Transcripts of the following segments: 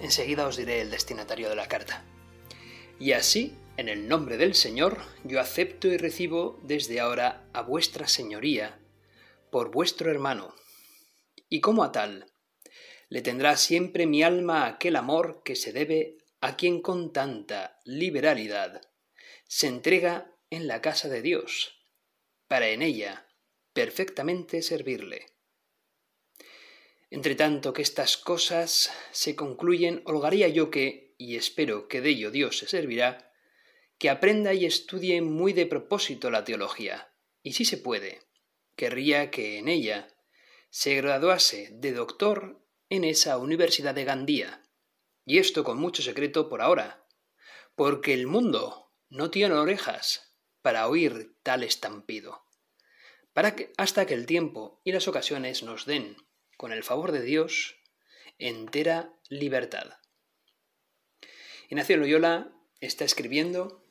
Enseguida os diré el destinatario de la carta. Y así, en el nombre del Señor, yo acepto y recibo desde ahora a vuestra señoría, por vuestro hermano. Y como a tal, le tendrá siempre mi alma aquel amor que se debe a quien con tanta liberalidad se entrega en la casa de Dios, para en ella perfectamente servirle. Entre tanto que estas cosas se concluyen, holgaría yo que, y espero que de ello Dios se servirá, que aprenda y estudie muy de propósito la teología, y si se puede, querría que en ella se graduase de doctor en esa Universidad de Gandía, y esto con mucho secreto por ahora, porque el mundo no tiene orejas para oír tal estampido, para que hasta que el tiempo y las ocasiones nos den con el favor de Dios, entera libertad. Ignacio Loyola está escribiendo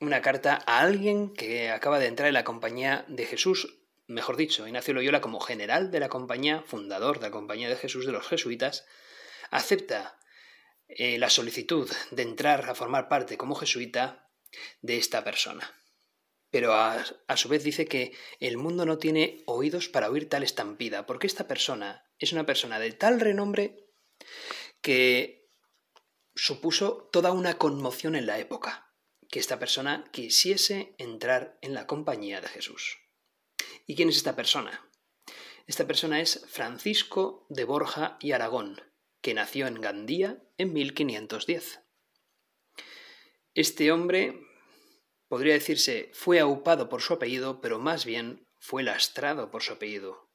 una carta a alguien que acaba de entrar en la compañía de Jesús, mejor dicho, Ignacio Loyola como general de la compañía, fundador de la compañía de Jesús de los jesuitas, acepta eh, la solicitud de entrar a formar parte como jesuita de esta persona pero a, su vez dice que el mundo no tiene oídos para oír tal estampida, porque esta persona es una persona de tal renombre que supuso toda una conmoción en la época, que esta persona quisiese entrar en la compañía de Jesús. ¿Y quién es esta persona? Esta persona es Francisco de Borja y Aragón, que nació en Gandía en 1510. Este hombre podría decirse fue aupado por su apellido, pero más bien fue lastrado por su apellido.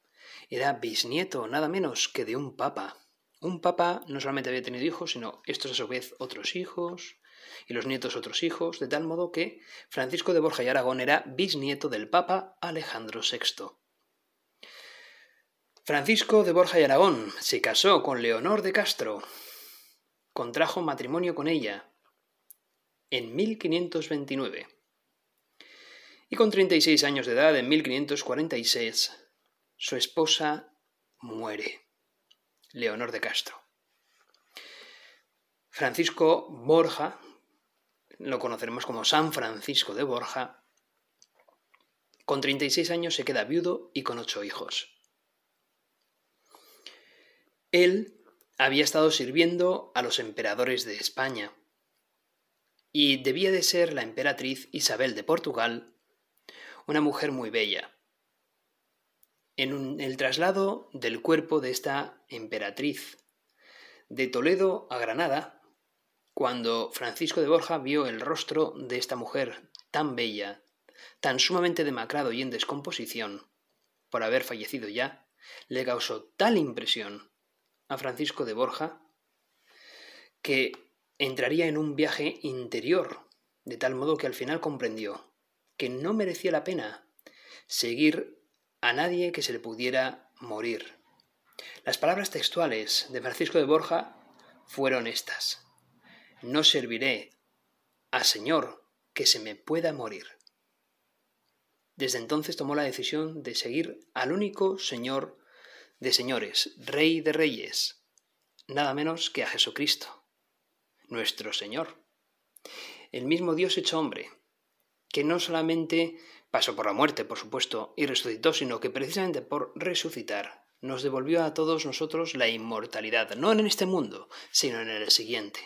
Era bisnieto nada menos que de un papa. Un papa no solamente había tenido hijos, sino estos a su vez otros hijos, y los nietos otros hijos, de tal modo que Francisco de Borja y Aragón era bisnieto del papa Alejandro VI. Francisco de Borja y Aragón se casó con Leonor de Castro, contrajo matrimonio con ella en 1529 y con 36 años de edad, en 1546, su esposa muere, Leonor de Castro. Francisco Borja, lo conoceremos como San Francisco de Borja, con 36 años se queda viudo y con ocho hijos. Él había estado sirviendo a los emperadores de España y debía de ser la emperatriz Isabel de Portugal una mujer muy bella. En el traslado del cuerpo de esta emperatriz de Toledo a Granada, cuando Francisco de Borja vio el rostro de esta mujer tan bella, tan sumamente demacrado y en descomposición, por haber fallecido ya, le causó tal impresión a Francisco de Borja que entraría en un viaje interior, de tal modo que al final comprendió que no merecía la pena seguir a nadie que se le pudiera morir. Las palabras textuales de Francisco de Borja fueron estas. No serviré a Señor que se me pueda morir. Desde entonces tomó la decisión de seguir al único Señor de señores, Rey de reyes, nada menos que a Jesucristo, nuestro Señor. El mismo Dios hecho hombre, que no solamente pasó por la muerte, por supuesto, y resucitó, sino que precisamente por resucitar nos devolvió a todos nosotros la inmortalidad, no en este mundo, sino en el siguiente.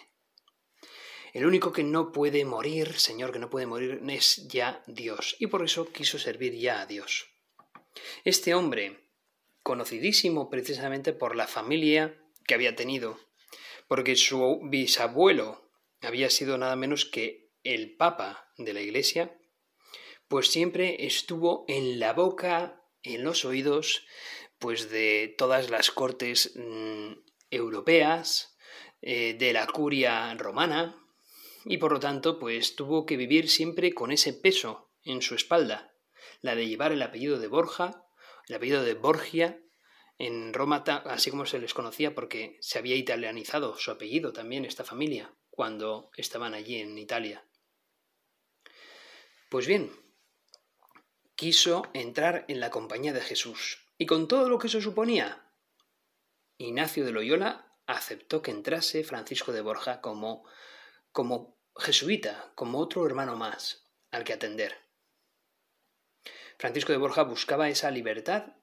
El único que no puede morir, Señor, que no puede morir, es ya Dios, y por eso quiso servir ya a Dios. Este hombre, conocidísimo precisamente por la familia que había tenido, porque su bisabuelo había sido nada menos que el Papa de la Iglesia, pues siempre estuvo en la boca, en los oídos, pues de todas las cortes mm, europeas, eh, de la curia romana y por lo tanto pues tuvo que vivir siempre con ese peso en su espalda, la de llevar el apellido de Borja, el apellido de Borgia en Roma, así como se les conocía porque se había italianizado su apellido también esta familia cuando estaban allí en Italia. Pues bien, quiso entrar en la compañía de Jesús y con todo lo que eso suponía, Ignacio de Loyola aceptó que entrase Francisco de Borja como, como jesuita, como otro hermano más al que atender. Francisco de Borja buscaba esa libertad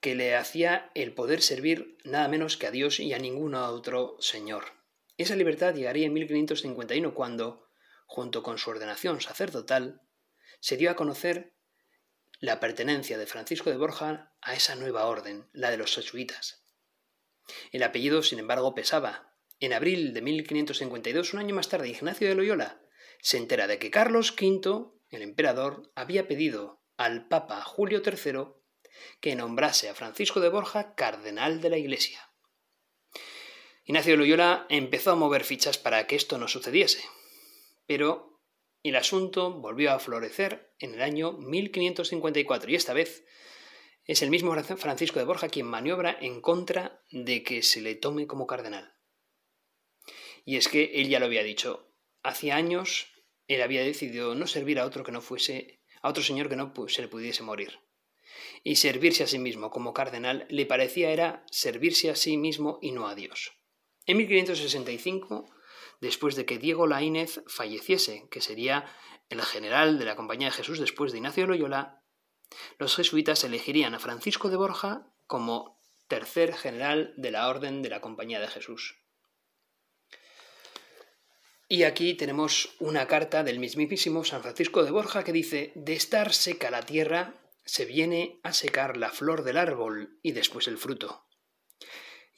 que le hacía el poder servir nada menos que a Dios y a ningún otro Señor. Esa libertad llegaría en 1551 cuando, junto con su ordenación sacerdotal, se dio a conocer la pertenencia de Francisco de Borja a esa nueva orden, la de los jesuitas. El apellido, sin embargo, pesaba. En abril de 1552, un año más tarde, Ignacio de Loyola se entera de que Carlos V, el emperador, había pedido al Papa Julio III que nombrase a Francisco de Borja cardenal de la Iglesia. Ignacio de Loyola empezó a mover fichas para que esto no sucediese, pero el asunto volvió a florecer en el año 1554 y esta vez es el mismo Francisco de Borja quien maniobra en contra de que se le tome como cardenal. Y es que él ya lo había dicho, hacía años él había decidido no servir a otro que no fuese, a otro señor que no se le pudiese morir y servirse a sí mismo como cardenal le parecía era servirse a sí mismo y no a Dios. En 1565, después de que Diego Laínez falleciese, que sería el general de la Compañía de Jesús después de Ignacio Loyola, los jesuitas elegirían a Francisco de Borja como tercer general de la Orden de la Compañía de Jesús. Y aquí tenemos una carta del mismísimo San Francisco de Borja que dice, de estar seca la tierra, se viene a secar la flor del árbol y después el fruto.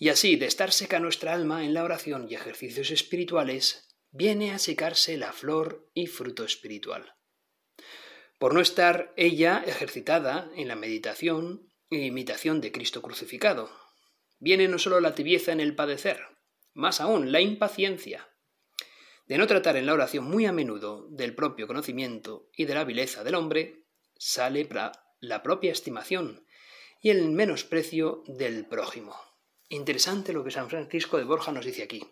Y así, de estar seca nuestra alma en la oración y ejercicios espirituales, viene a secarse la flor y fruto espiritual. Por no estar ella ejercitada en la meditación e imitación de Cristo crucificado, viene no solo la tibieza en el padecer, más aún la impaciencia, de no tratar en la oración muy a menudo del propio conocimiento y de la vileza del hombre, sale la propia estimación y el menosprecio del prójimo. Interesante lo que San Francisco de Borja nos dice aquí.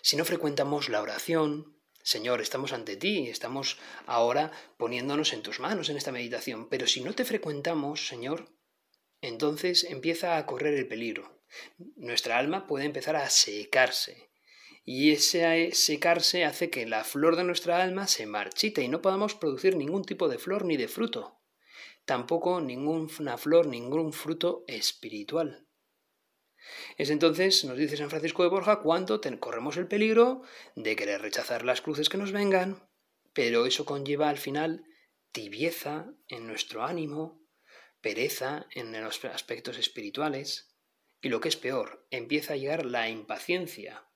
Si no frecuentamos la oración, Señor, estamos ante ti, estamos ahora poniéndonos en tus manos en esta meditación, pero si no te frecuentamos, Señor, entonces empieza a correr el peligro. Nuestra alma puede empezar a secarse, y ese secarse hace que la flor de nuestra alma se marchite y no podamos producir ningún tipo de flor ni de fruto tampoco ninguna flor, ningún fruto espiritual. Es entonces, nos dice San Francisco de Borja, cuando corremos el peligro de querer rechazar las cruces que nos vengan, pero eso conlleva al final tibieza en nuestro ánimo, pereza en los aspectos espirituales, y lo que es peor, empieza a llegar la impaciencia.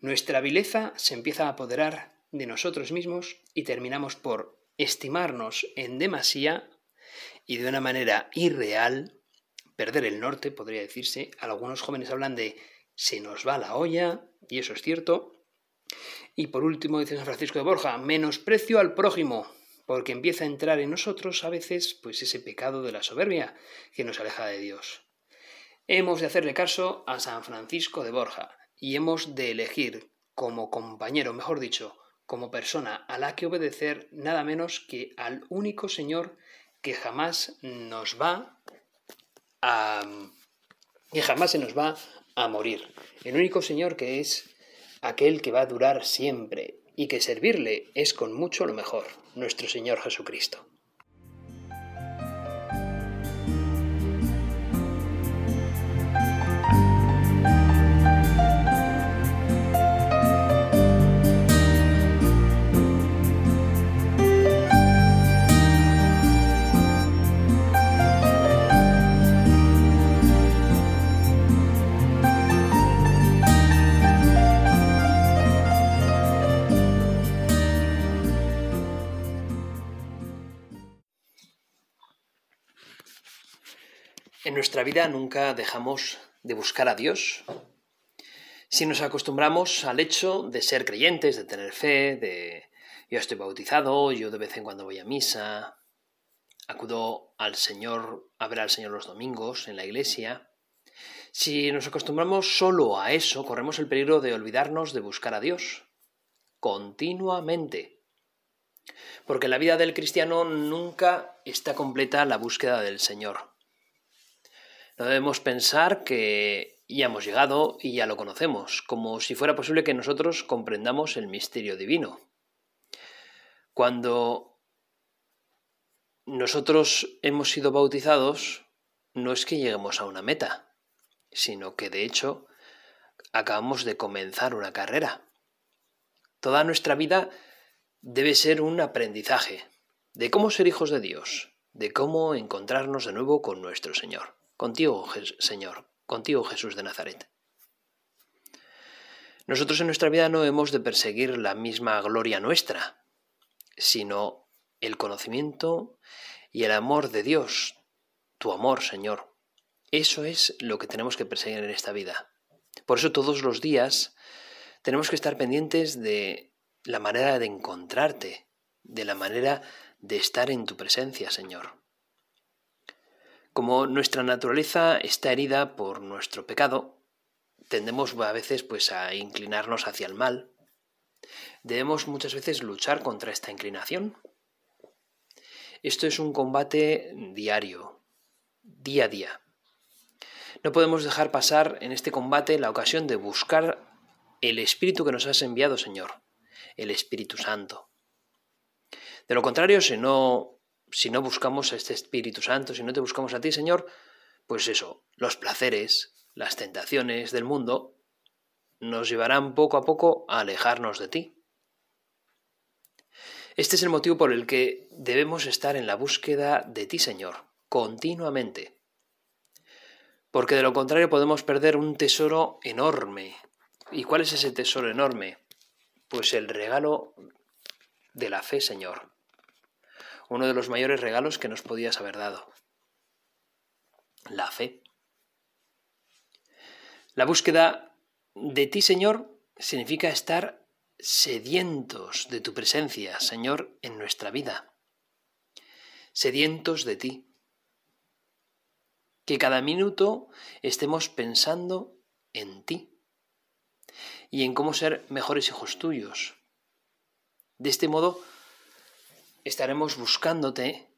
Nuestra vileza se empieza a apoderar de nosotros mismos y terminamos por estimarnos en demasía y de una manera irreal, perder el norte, podría decirse. Algunos jóvenes hablan de se nos va la olla, y eso es cierto. Y por último, dice San Francisco de Borja, menosprecio al prójimo, porque empieza a entrar en nosotros a veces pues ese pecado de la soberbia que nos aleja de Dios. Hemos de hacerle caso a San Francisco de Borja y hemos de elegir como compañero, mejor dicho, como persona a la que obedecer nada menos que al único Señor que jamás nos va que jamás se nos va a morir. El único Señor que es aquel que va a durar siempre y que servirle es con mucho lo mejor, nuestro Señor Jesucristo. Vida nunca dejamos de buscar a Dios. Si nos acostumbramos al hecho de ser creyentes, de tener fe, de yo estoy bautizado, yo de vez en cuando voy a misa, acudo al Señor a ver al Señor los domingos en la iglesia, si nos acostumbramos solo a eso, corremos el peligro de olvidarnos de buscar a Dios continuamente. Porque la vida del cristiano nunca está completa la búsqueda del Señor. No debemos pensar que ya hemos llegado y ya lo conocemos, como si fuera posible que nosotros comprendamos el misterio divino. Cuando nosotros hemos sido bautizados, no es que lleguemos a una meta, sino que de hecho acabamos de comenzar una carrera. Toda nuestra vida debe ser un aprendizaje de cómo ser hijos de Dios, de cómo encontrarnos de nuevo con nuestro Señor. Contigo, Señor, contigo Jesús de Nazaret. Nosotros en nuestra vida no hemos de perseguir la misma gloria nuestra, sino el conocimiento y el amor de Dios, tu amor, Señor. Eso es lo que tenemos que perseguir en esta vida. Por eso todos los días tenemos que estar pendientes de la manera de encontrarte, de la manera de estar en tu presencia, Señor. Como nuestra naturaleza está herida por nuestro pecado, tendemos a veces pues a inclinarnos hacia el mal. Debemos muchas veces luchar contra esta inclinación. Esto es un combate diario, día a día. No podemos dejar pasar en este combate la ocasión de buscar el Espíritu que nos has enviado, Señor, el Espíritu Santo. De lo contrario, si no si no buscamos a este Espíritu Santo, si no te buscamos a ti, Señor, pues eso, los placeres, las tentaciones del mundo nos llevarán poco a poco a alejarnos de ti. Este es el motivo por el que debemos estar en la búsqueda de ti, Señor, continuamente. Porque de lo contrario podemos perder un tesoro enorme. ¿Y cuál es ese tesoro enorme? Pues el regalo de la fe, Señor uno de los mayores regalos que nos podías haber dado. La fe. La búsqueda de ti, Señor, significa estar sedientos de tu presencia, Señor, en nuestra vida. Sedientos de ti. Que cada minuto estemos pensando en ti y en cómo ser mejores hijos tuyos. De este modo, estaremos buscándote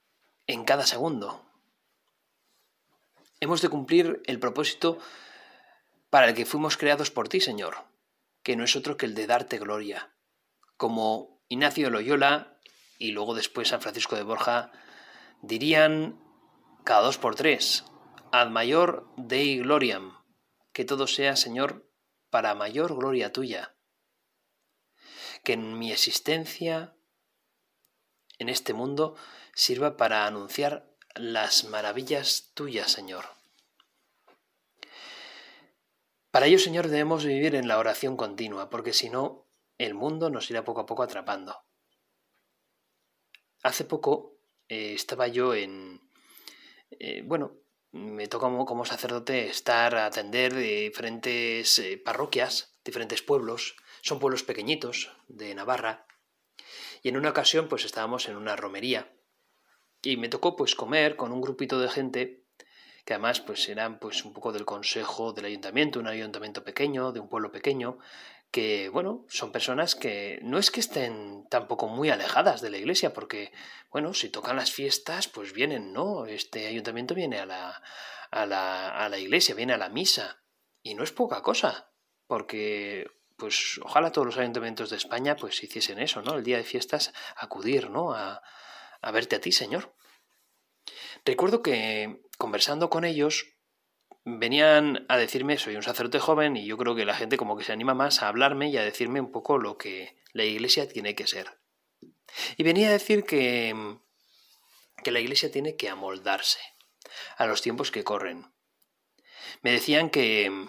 en cada segundo. Hemos de cumplir el propósito para el que fuimos creados por ti, Señor, que no es otro que el de darte gloria. Como Ignacio Loyola y luego después San Francisco de Borja dirían cada dos por tres, ad mayor dei gloriam, que todo sea, Señor, para mayor gloria tuya. Que en mi existencia en este mundo sirva para anunciar las maravillas tuyas, Señor. Para ello, Señor, debemos vivir en la oración continua, porque si no, el mundo nos irá poco a poco atrapando. Hace poco eh, estaba yo en... Eh, bueno, me toca como, sacerdote estar a atender diferentes eh, parroquias, diferentes pueblos. Son pueblos pequeñitos de Navarra, y en una ocasión pues estábamos en una romería y me tocó pues comer con un grupito de gente que además pues eran pues un poco del consejo del ayuntamiento, un ayuntamiento pequeño, de un pueblo pequeño, que bueno, son personas que no es que estén tampoco muy alejadas de la iglesia, porque bueno, si tocan las fiestas, pues vienen, ¿no? Este ayuntamiento viene a la, a la, a la iglesia, viene a la misa, y no es poca cosa, porque pues ojalá todos los ayuntamientos de España pues hiciesen eso, ¿no? El día de fiestas acudir, ¿no? A, verte a ti, Señor. Recuerdo que conversando con ellos venían a decirme, soy un sacerdote joven y yo creo que la gente como que se anima más a hablarme y a decirme un poco lo que la iglesia tiene que ser. Y venía a decir que, que la iglesia tiene que amoldarse a los tiempos que corren. Me decían que,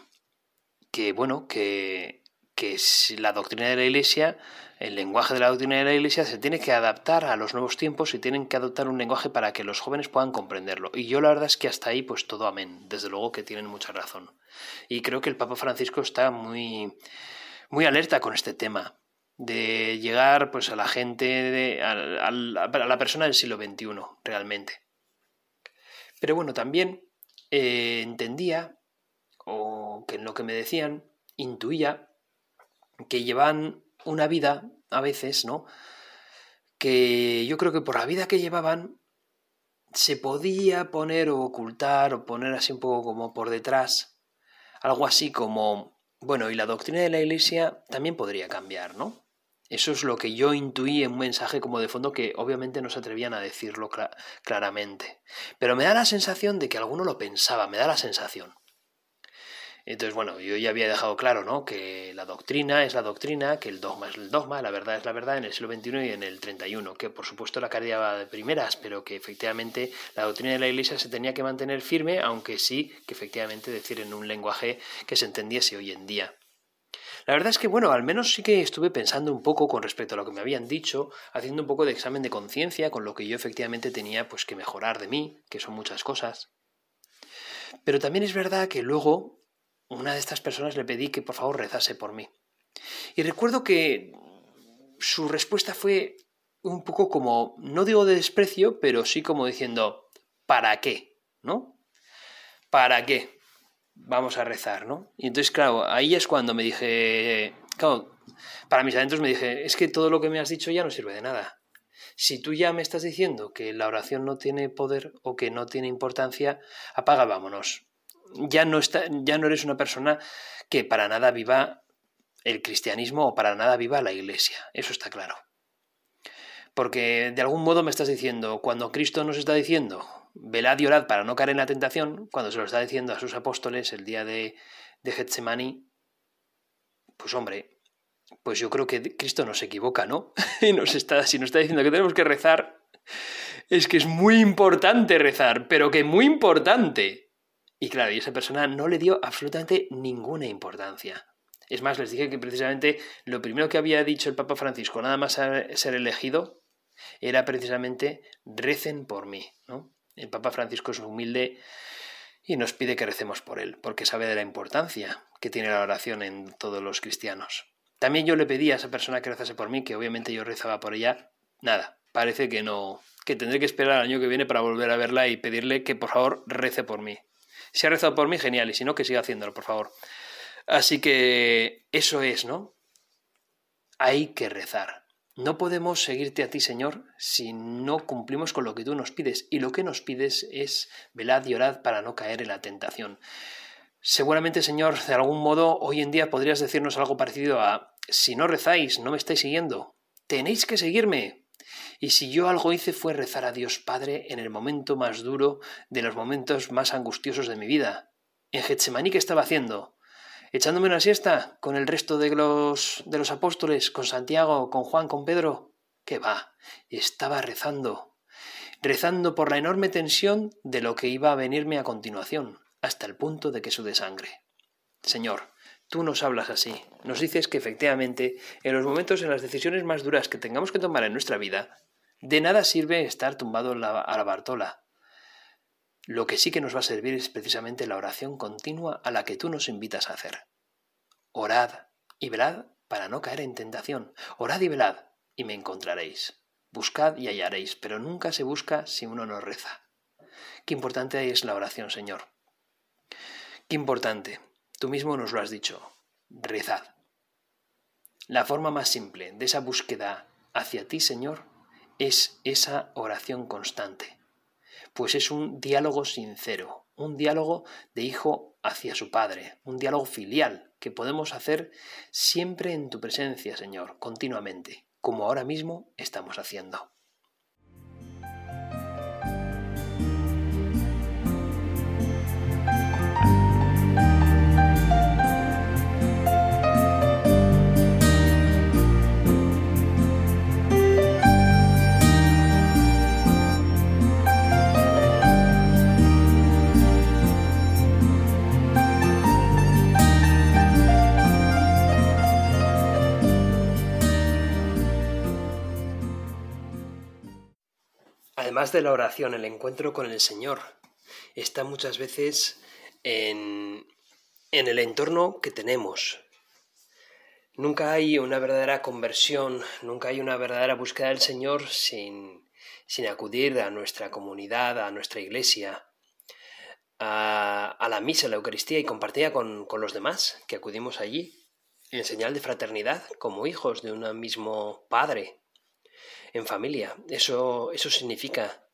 que bueno, que que la doctrina de la Iglesia, el lenguaje de la doctrina de la Iglesia se tiene que adaptar a los nuevos tiempos y tienen que adoptar un lenguaje para que los jóvenes puedan comprenderlo. Y yo la verdad es que hasta ahí pues todo amén, desde luego que tienen mucha razón. Y creo que el Papa Francisco está muy muy alerta con este tema de llegar pues a la gente, a, la persona del siglo XXI, realmente. Pero bueno, también eh, entendía, o que en lo que me decían, intuía que llevan una vida, a veces, ¿no? Que yo creo que por la vida que llevaban se podía poner o ocultar o poner así un poco como por detrás, algo así como, bueno, y la doctrina de la Iglesia también podría cambiar, ¿no? Eso es lo que yo intuí en un mensaje como de fondo que obviamente no se atrevían a decirlo claramente. Pero me da la sensación de que alguno lo pensaba, me da la sensación. Entonces, bueno, yo ya había dejado claro, ¿no? Que la doctrina es la doctrina, que el dogma es el dogma, la verdad es la verdad en el siglo XXI y en el XXI, que por supuesto la cargaba de primeras, pero que efectivamente la doctrina de la Iglesia se tenía que mantener firme, aunque sí que efectivamente decir en un lenguaje que se entendiese hoy en día. La verdad es que, bueno, al menos sí que estuve pensando un poco con respecto a lo que me habían dicho, haciendo un poco de examen de conciencia con lo que yo efectivamente tenía pues que mejorar de mí, que son muchas cosas. Pero también es verdad que luego una de estas personas le pedí que por favor rezase por mí. Y recuerdo que su respuesta fue un poco como, no digo de desprecio, pero sí como diciendo, ¿para qué? ¿No? ¿Para qué? vamos a rezar, ¿no? Y entonces, claro, ahí es cuando me dije, claro, para mis adentros me dije, es que todo lo que me has dicho ya no sirve de nada. Si tú ya me estás diciendo que la oración no tiene poder o que no tiene importancia, apaga, vámonos. Ya no, está, ya no eres una persona que para nada viva el cristianismo o para nada viva la iglesia. Eso está claro. Porque de algún modo me estás diciendo, cuando Cristo nos está diciendo, velad y orad para no caer en la tentación, cuando se lo está diciendo a sus apóstoles el día de, de pues hombre, pues yo creo que Cristo no se equivoca, ¿no? y nos está, si nos está diciendo que tenemos que rezar, es que es muy importante rezar, pero que muy importante. Y claro, y esa persona no le dio absolutamente ninguna importancia. Es más, les dije que precisamente lo primero que había dicho el Papa Francisco, nada más ser elegido, era precisamente recen por mí, ¿no? El Papa Francisco es humilde y nos pide que recemos por él, porque sabe de la importancia que tiene la oración en todos los cristianos. También yo le pedí a esa persona que rezase por mí, que obviamente yo rezaba por ella. Nada, parece que no, que tendré que esperar al año que viene para volver a verla y pedirle que por favor rece por mí. Si ha rezado por mí, genial, y si no, que siga haciéndolo, por favor. Así que eso es, ¿no? Hay que rezar. No podemos seguirte a ti, Señor, si no cumplimos con lo que tú nos pides. Y lo que nos pides es velad y orad para no caer en la tentación. Seguramente, Señor, de algún modo, hoy en día podrías decirnos algo parecido a si no rezáis, no me estáis siguiendo. Tenéis que seguirme. Y si yo algo hice fue rezar a Dios Padre en el momento más duro de los momentos más angustiosos de mi vida. En Getsemaní, ¿qué estaba haciendo? echándome una siesta con el resto de los, de los apóstoles, con Santiago, con Juan, con Pedro. ¿Qué va? Estaba rezando, rezando por la enorme tensión de lo que iba a venirme a continuación, hasta el punto de que de sangre. Señor, tú nos hablas así, nos dices que efectivamente, en los momentos, en las decisiones más duras que tengamos que tomar en nuestra vida, de nada sirve estar tumbado a la Bartola, lo que sí que nos va a servir es precisamente la oración continua a la que tú nos invitas a hacer. Orad y velad para no caer en tentación. Orad y velad y me encontraréis. Buscad y hallaréis, pero nunca se busca si uno no reza. Qué importante es la oración, Señor. Qué importante. Tú mismo nos lo has dicho. Rezad. La forma más simple de esa búsqueda hacia ti, Señor, es esa oración constante pues es un diálogo sincero, un diálogo de hijo hacia su padre, un diálogo filial que podemos hacer siempre en tu presencia, Señor, continuamente, como ahora mismo estamos haciendo. Además de la oración, el encuentro con el Señor está muchas veces en, el entorno que tenemos. Nunca hay una verdadera conversión, nunca hay una verdadera búsqueda del Señor sin, sin acudir a nuestra comunidad, a nuestra iglesia, a, a la misa, a la Eucaristía y compartida con, con los demás que acudimos allí, en señal de fraternidad, como hijos de un mismo Padre, en familia. Eso, eso significa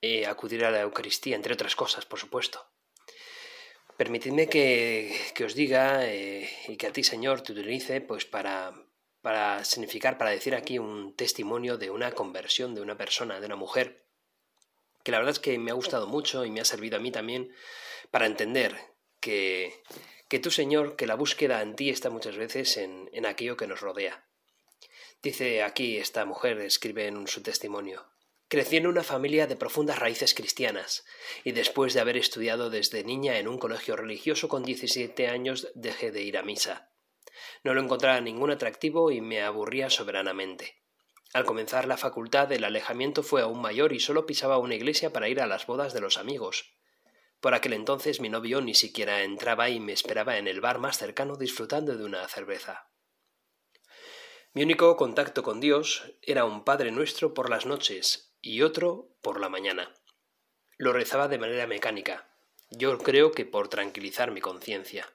eh, acudir a la Eucaristía, entre otras cosas, por supuesto. Permitidme que, que os diga eh, y que a ti, Señor, te utilice pues para, para significar, para decir aquí un testimonio de una conversión de una persona, de una mujer, que la verdad es que me ha gustado mucho y me ha servido a mí también para entender que, que tú, Señor, que la búsqueda en ti está muchas veces en, en aquello que nos rodea. Dice aquí esta mujer, escribe en su testimonio, Crecí en una familia de profundas raíces cristianas, y después de haber estudiado desde niña en un colegio religioso con 17 años dejé de ir a misa. No lo encontraba ningún atractivo y me aburría soberanamente. Al comenzar la facultad el alejamiento fue aún mayor y solo pisaba una iglesia para ir a las bodas de los amigos. Por aquel entonces mi novio ni siquiera entraba y me esperaba en el bar más cercano disfrutando de una cerveza. Mi único contacto con Dios era un Padre nuestro por las noches, y otro por la mañana. Lo rezaba de manera mecánica, yo creo que por tranquilizar mi conciencia.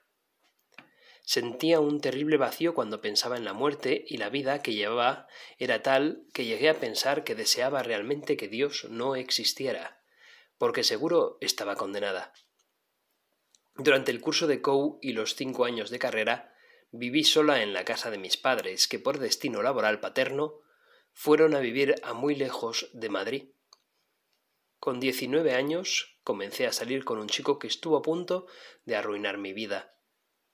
Sentía un terrible vacío cuando pensaba en la muerte y la vida que llevaba era tal que llegué a pensar que deseaba realmente que Dios no existiera, porque seguro estaba condenada. Durante el curso de COU y los cinco años de carrera, viví sola en la casa de mis padres, que por destino laboral paterno fueron a vivir a muy lejos de Madrid. Con diecinueve años comencé a salir con un chico que estuvo a punto de arruinar mi vida.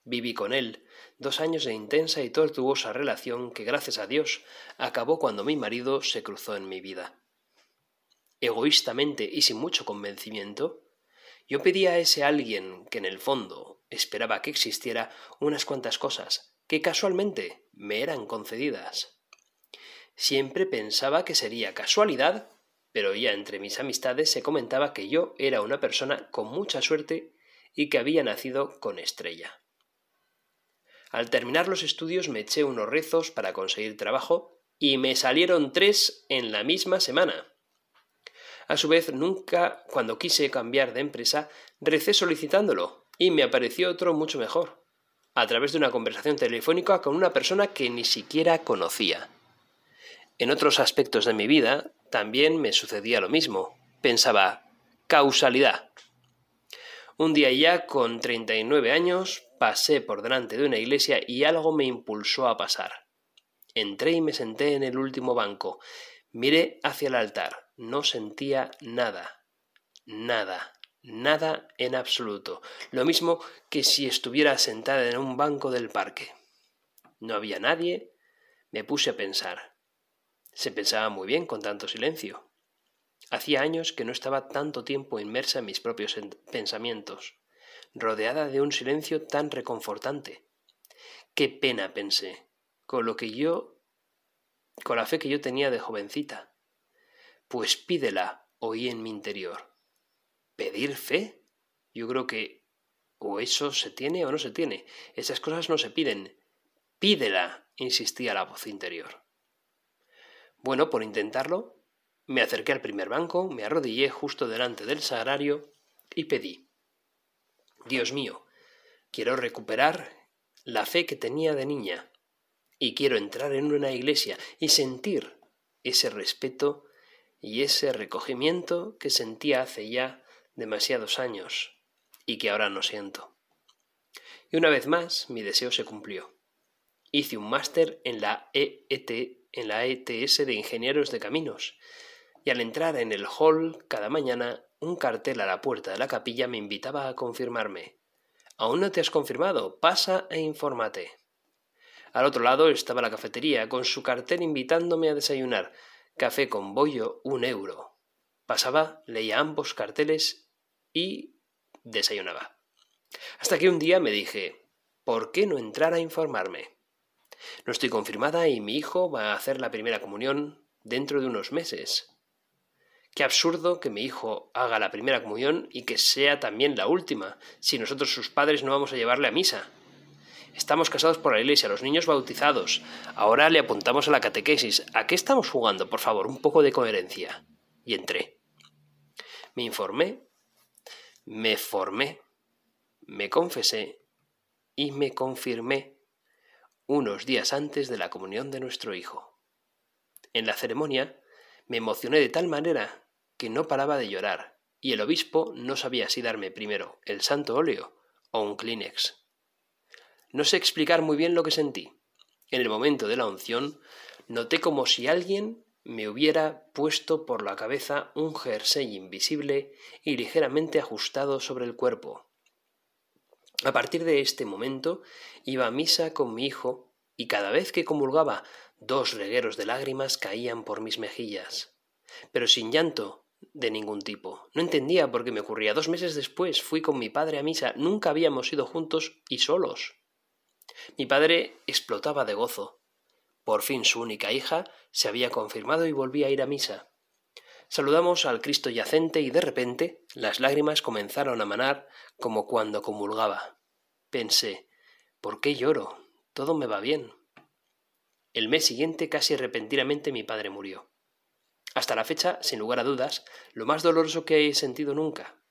Viví con él dos años de intensa y tortuosa relación que, gracias a Dios, acabó cuando mi marido se cruzó en mi vida. Egoístamente y sin mucho convencimiento, yo pedí a ese alguien que en el fondo esperaba que existiera unas cuantas cosas que casualmente me eran concedidas. Siempre pensaba que sería casualidad, pero ya entre mis amistades se comentaba que yo era una persona con mucha suerte y que había nacido con estrella. Al terminar los estudios me eché unos rezos para conseguir trabajo y me salieron tres en la misma semana. A su vez, nunca, cuando quise cambiar de empresa, recé solicitándolo y me apareció otro mucho mejor, a través de una conversación telefónica con una persona que ni siquiera conocía. En otros aspectos de mi vida también me sucedía lo mismo. Pensaba, causalidad. Un día ya, con 39 años, pasé por delante de una iglesia y algo me impulsó a pasar. Entré y me senté en el último banco. Miré hacia el altar. No sentía nada. Nada. Nada en absoluto. Lo mismo que si estuviera sentada en un banco del parque. No había nadie. Me puse a pensar. Se pensaba muy bien con tanto silencio. Hacía años que no estaba tanto tiempo inmersa en mis propios pensamientos, rodeada de un silencio tan reconfortante. Qué pena, pensé, con lo que yo, con la fe que yo tenía de jovencita. Pues pídela, oí en mi interior. ¿Pedir fe? Yo creo que o eso se tiene o no se tiene. Esas cosas no se piden. Pídela, insistía la voz interior. Bueno, por intentarlo, me acerqué al primer banco, me arrodillé justo delante del sagrario y pedí. Dios mío, quiero recuperar la fe que tenía de niña y quiero entrar en una iglesia y sentir ese respeto y ese recogimiento que sentía hace ya demasiados años y que ahora no siento. Y una vez más mi deseo se cumplió. Hice un máster en la EET en la ETS de Ingenieros de Caminos, y al entrar en el hall cada mañana un cartel a la puerta de la capilla me invitaba a confirmarme. Aún no te has confirmado, pasa e infórmate. Al otro lado estaba la cafetería, con su cartel invitándome a desayunar. Café con bollo, un euro. Pasaba, leía ambos carteles y desayunaba. Hasta que un día me dije, ¿por qué no entrar a informarme? No estoy confirmada y mi hijo va a hacer la primera comunión dentro de unos meses. Qué absurdo que mi hijo haga la primera comunión y que sea también la última, si nosotros sus padres no vamos a llevarle a misa. Estamos casados por la iglesia, los niños bautizados. Ahora le apuntamos a la catequesis. ¿A qué estamos jugando? Por favor, un poco de coherencia. Y entré. Me informé, me formé, me confesé y me confirmé unos días antes de la comunión de nuestro hijo. En la ceremonia me emocioné de tal manera que no paraba de llorar, y el obispo no sabía si darme primero el santo óleo o un Kleenex. No sé explicar muy bien lo que sentí. En el momento de la unción noté como si alguien me hubiera puesto por la cabeza un jersey invisible y ligeramente ajustado sobre el cuerpo. A partir de este momento iba a misa con mi hijo y cada vez que comulgaba dos regueros de lágrimas caían por mis mejillas, pero sin llanto de ningún tipo. No entendía por qué me ocurría. Dos meses después fui con mi padre a misa. Nunca habíamos ido juntos y solos. Mi padre explotaba de gozo. Por fin su única hija se había confirmado y volvía a ir a misa. Saludamos al Cristo yacente y de repente las lágrimas comenzaron a manar como cuando comulgaba. Pensé, ¿por qué lloro? Todo me va bien. El mes siguiente, casi repentinamente, mi padre murió. Hasta la fecha, sin lugar a dudas, lo más doloroso que he sentido nunca.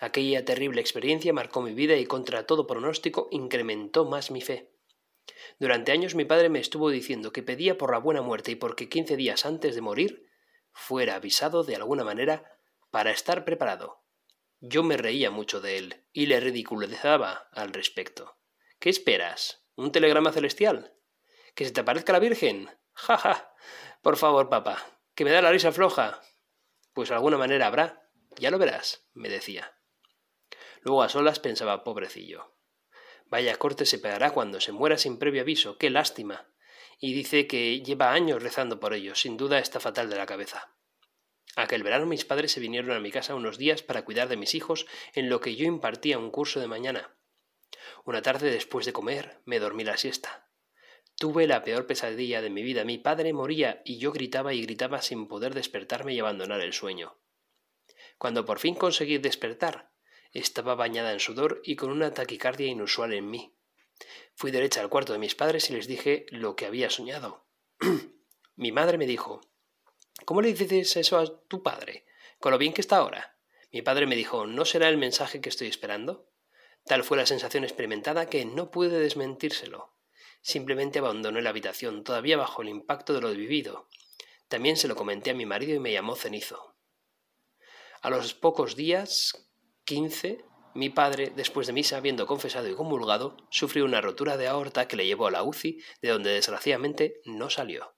Aquella terrible experiencia marcó mi vida y contra todo pronóstico incrementó más mi fe. Durante años mi padre me estuvo diciendo que pedía por la buena muerte y porque quince días antes de morir fuera avisado de alguna manera para estar preparado. Yo me reía mucho de él y le ridiculizaba al respecto. ¿Qué esperas? ¿Un telegrama celestial? ¿Que se te aparezca la Virgen? Ja, ja. Por favor, papá, que me da la risa floja. Pues alguna manera habrá. Ya lo verás, me decía. Luego a solas pensaba, pobrecillo. Vaya corte se pegará cuando se muera sin previo aviso. Qué lástima. Y dice que lleva años rezando por ello. Sin duda está fatal de la cabeza. Aquel verano mis padres se vinieron a mi casa unos días para cuidar de mis hijos en lo que yo impartía un curso de mañana. Una tarde después de comer me dormí la siesta. Tuve la peor pesadilla de mi vida. Mi padre moría y yo gritaba y gritaba sin poder despertarme y abandonar el sueño. Cuando por fin conseguí despertar, estaba bañada en sudor y con una taquicardia inusual en mí. Fui derecha al cuarto de mis padres y les dije lo que había soñado. mi madre me dijo ¿Cómo le dices eso a tu padre? Con lo bien que está ahora. Mi padre me dijo ¿No será el mensaje que estoy esperando? Tal fue la sensación experimentada que no pude desmentírselo. Simplemente abandoné la habitación, todavía bajo el impacto de lo vivido. También se lo comenté a mi marido y me llamó cenizo. A los pocos días 15, mi padre, después de misa, habiendo confesado y comulgado, sufrió una rotura de aorta que le llevó a la UCI, de donde desgraciadamente no salió.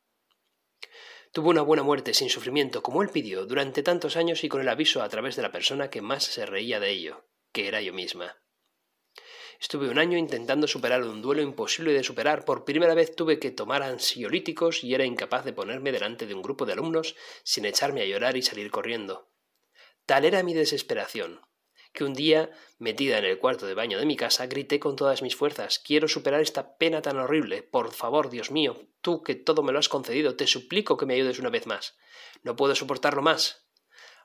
Tuvo una buena muerte sin sufrimiento, como él pidió, durante tantos años y con el aviso a través de la persona que más se reía de ello, que era yo misma. Estuve un año intentando superar un duelo imposible de superar. Por primera vez tuve que tomar ansiolíticos y era incapaz de ponerme delante de un grupo de alumnos sin echarme a llorar y salir corriendo. Tal era mi desesperación, que un día, metida en el cuarto de baño de mi casa, grité con todas mis fuerzas Quiero superar esta pena tan horrible. Por favor, Dios mío, tú que todo me lo has concedido, te suplico que me ayudes una vez más. No puedo soportarlo más.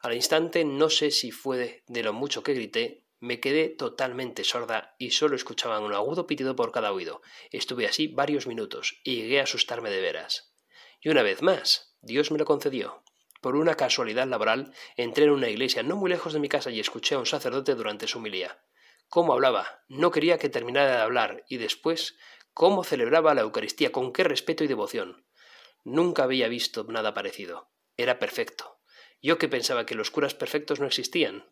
Al instante, no sé si fue de lo mucho que grité, me quedé totalmente sorda y solo escuchaba un agudo pitido por cada oído. Estuve así varios minutos y llegué a asustarme de veras. Y una vez más, Dios me lo concedió. Por una casualidad laboral, entré en una iglesia no muy lejos de mi casa y escuché a un sacerdote durante su humilía. Cómo hablaba, no quería que terminara de hablar, y después, cómo celebraba la Eucaristía, con qué respeto y devoción. Nunca había visto nada parecido. Era perfecto. Yo que pensaba que los curas perfectos no existían.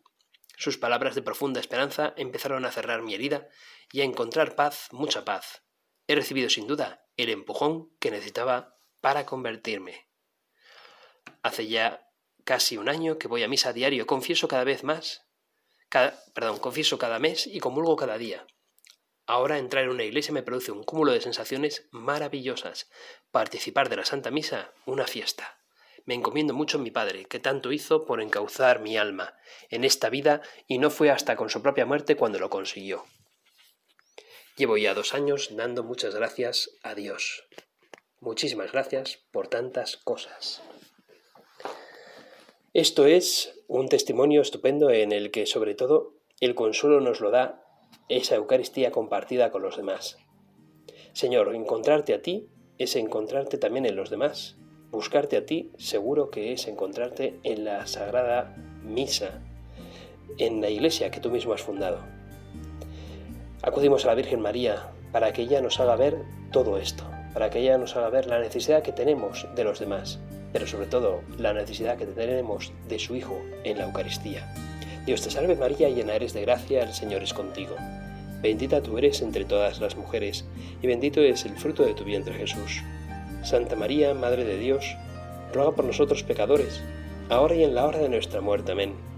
Sus palabras de profunda esperanza empezaron a cerrar mi herida y a encontrar paz, mucha paz. He recibido sin duda el empujón que necesitaba para convertirme. Hace ya casi un año que voy a misa diario, confieso cada vez más, perdón, confieso cada mes y comulgo cada día. Ahora entrar en una iglesia me produce un cúmulo de sensaciones maravillosas. Participar de la Santa Misa, una fiesta. Me encomiendo mucho a mi Padre, que tanto hizo por encauzar mi alma en esta vida y no fue hasta con su propia muerte cuando lo consiguió. Llevo ya dos años dando muchas gracias a Dios. Muchísimas gracias por tantas cosas. Esto es un testimonio estupendo en el que sobre todo el consuelo nos lo da esa Eucaristía compartida con los demás. Señor, encontrarte a ti es encontrarte también en los demás. Buscarte a ti seguro que es encontrarte en la Sagrada Misa, en la iglesia que tú mismo has fundado. Acudimos a la Virgen María para que ella nos haga ver todo esto, para que ella nos haga ver la necesidad que tenemos de los demás, pero sobre todo la necesidad que tenemos de su Hijo en la Eucaristía. Dios te salve María, llena eres de gracia, el Señor es contigo. Bendita tú eres entre todas las mujeres, y bendito es el fruto de tu vientre Jesús. Santa María, Madre de Dios, ruega por nosotros pecadores, ahora y en la hora de nuestra muerte. Amén.